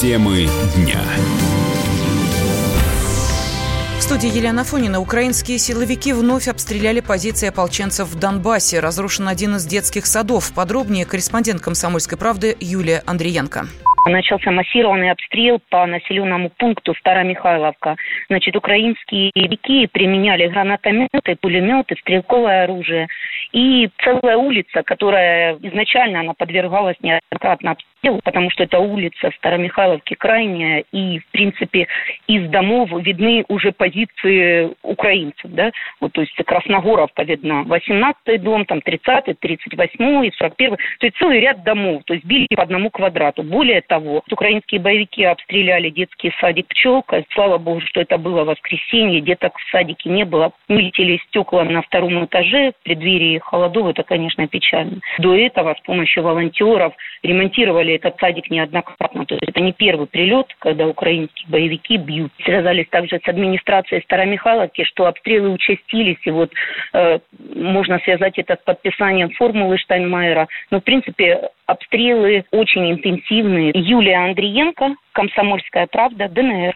Темы дня. В студии Елена Фонина. Украинские силовики вновь обстреляли позиции ополченцев в Донбассе. Разрушен один из детских садов. Подробнее корреспондент «Комсомольской правды» Юлия Андриенко начался массированный обстрел по населенному пункту Старомихайловка. Значит, украинские боевики применяли гранатометы, пулеметы, стрелковое оружие. И целая улица, которая изначально она подвергалась неоднократно обстрелу, потому что это улица Старомихайловки крайняя, и, в принципе, из домов видны уже позиции украинцев, да, вот, то есть Красногоровка видна, 18-й дом, там 30-й, 38-й, 41-й, то есть целый ряд домов, то есть били по одному квадрату. Более того, украинские боевики обстреляли детский садик «Пчелка», слава богу, что это было воскресенье, деток в садике не было, вылетели стекла на втором этаже в преддверии холодов, это, конечно, печально. До этого с помощью волонтеров ремонтировали этот садик неоднократно, то есть это не первый прилет, когда украинские боевики бьют. Связались также с администрацией Старомихайловки, что обстрелы участились, и вот э, можно связать это с подписанием формулы Штайнмайера. Но, в принципе, обстрелы очень интенсивные. Юлия Андриенко, «Комсомольская правда», ДНР.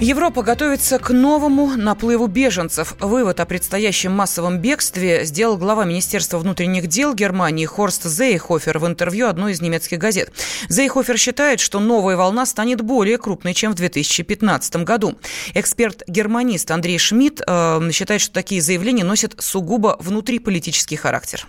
Европа готовится к новому наплыву беженцев. Вывод о предстоящем массовом бегстве сделал глава Министерства внутренних дел Германии Хорст Зейхофер в интервью одной из немецких газет. Зейхофер считает, что новая волна станет более крупной, чем в 2015 году. Эксперт-германист Андрей Шмидт э, считает, что такие заявления носят сугубо внутриполитический характер.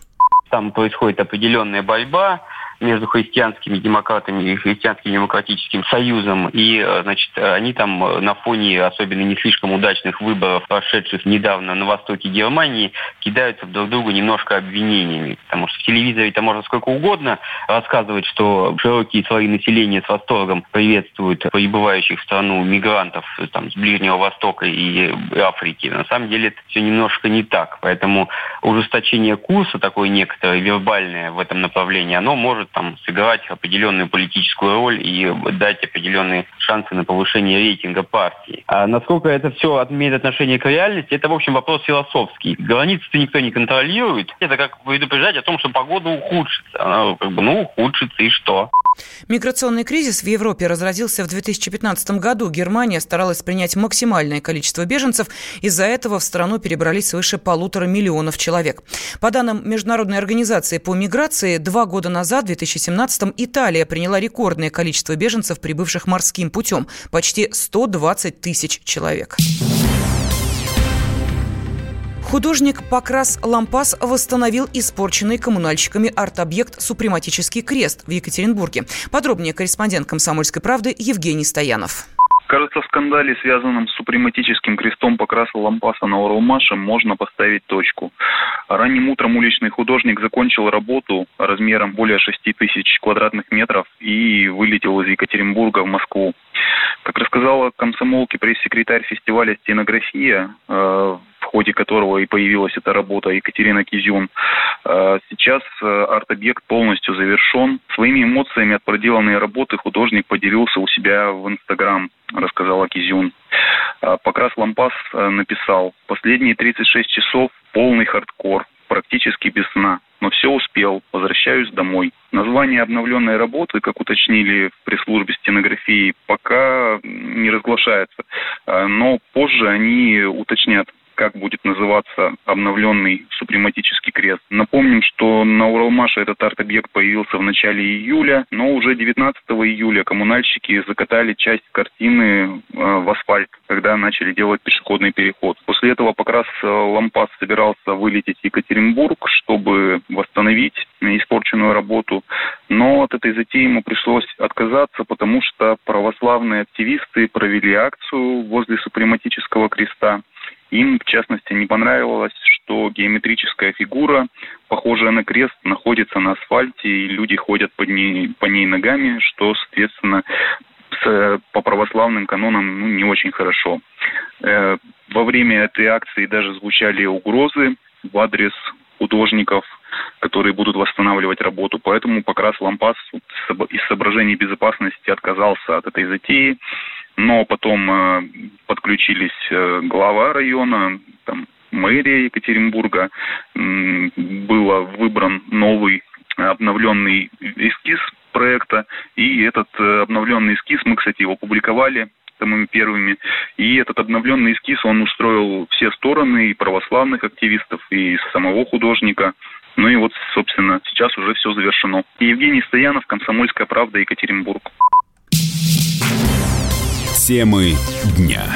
Там происходит определенная борьба, между христианскими демократами и христианским демократическим союзом. И, э, значит, они там э, на фоне особенно не слишком удачных выборов, прошедших недавно на востоке Германии, кидаются друг другу немножко обвинениями. Потому что в телевизоре это можно сколько угодно рассказывать, что широкие слои населения с восторгом приветствуют прибывающих в страну мигрантов там, с Ближнего Востока и Африки. На самом деле это все немножко не так. Поэтому ужесточение курса, такое некоторое вербальное в этом направлении, оно может там сыграть определенную политическую роль и дать определенные шансы на повышение рейтинга партии. А насколько это все имеет отношение к реальности, это, в общем, вопрос философский. Границы-то никто не контролирует. Это как предупреждать о том, что погода ухудшится. Она как бы, ну, ухудшится и что? Миграционный кризис в Европе разразился в 2015 году. Германия старалась принять максимальное количество беженцев. Из-за этого в страну перебрались свыше полутора миллионов человек. По данным Международной организации по миграции, два года назад, в 2017 Италия приняла рекордное количество беженцев, прибывших морским путем – почти 120 тысяч человек. Художник Покрас Лампас восстановил испорченный коммунальщиками арт-объект «Супрематический крест» в Екатеринбурге. Подробнее корреспондент «Комсомольской правды» Евгений Стоянов. Кажется, в скандале, связанном с супрематическим крестом Покраса Лампаса на Уралмаше, можно поставить точку. Ранним утром уличный художник закончил работу размером более 6 тысяч квадратных метров и вылетел из Екатеринбурга в Москву. Как рассказала комсомолке пресс-секретарь фестиваля «Стенография», э, ходе которого и появилась эта работа Екатерина Кизюн. А, сейчас э, арт-объект полностью завершен. Своими эмоциями от проделанной работы художник поделился у себя в Инстаграм, рассказала Кизюн. А, Покрас Лампас э, написал, последние 36 часов полный хардкор, практически без сна. Но все успел, возвращаюсь домой. Название обновленной работы, как уточнили в пресс-службе стенографии, пока не разглашается. А, но позже они уточнят как будет называться обновленный супрематический крест. Напомним, что на Уралмаше этот арт-объект появился в начале июля, но уже 19 июля коммунальщики закатали часть картины э, в асфальт, когда начали делать пешеходный переход. После этого покрас э, Лампас собирался вылететь в Екатеринбург, чтобы восстановить испорченную работу, но от этой затеи ему пришлось отказаться, потому что православные активисты провели акцию возле супрематического креста. Им, в частности, не понравилось, что геометрическая фигура, похожая на крест, находится на асфальте, и люди ходят по ней, по ней ногами, что, соответственно, с, по православным канонам ну, не очень хорошо. Э, во время этой акции даже звучали угрозы в адрес художников, которые будут восстанавливать работу. Поэтому Покрас Лампас из соображений безопасности отказался от этой затеи но потом э, подключились э, глава района, там, мэрия Екатеринбурга, было выбран новый обновленный эскиз проекта. И этот э, обновленный эскиз, мы, кстати, его публиковали самыми первыми. И этот обновленный эскиз, он устроил все стороны, и православных активистов, и самого художника. Ну и вот, собственно, сейчас уже все завершено. Евгений Стоянов, «Комсомольская правда», Екатеринбург. Темы дня.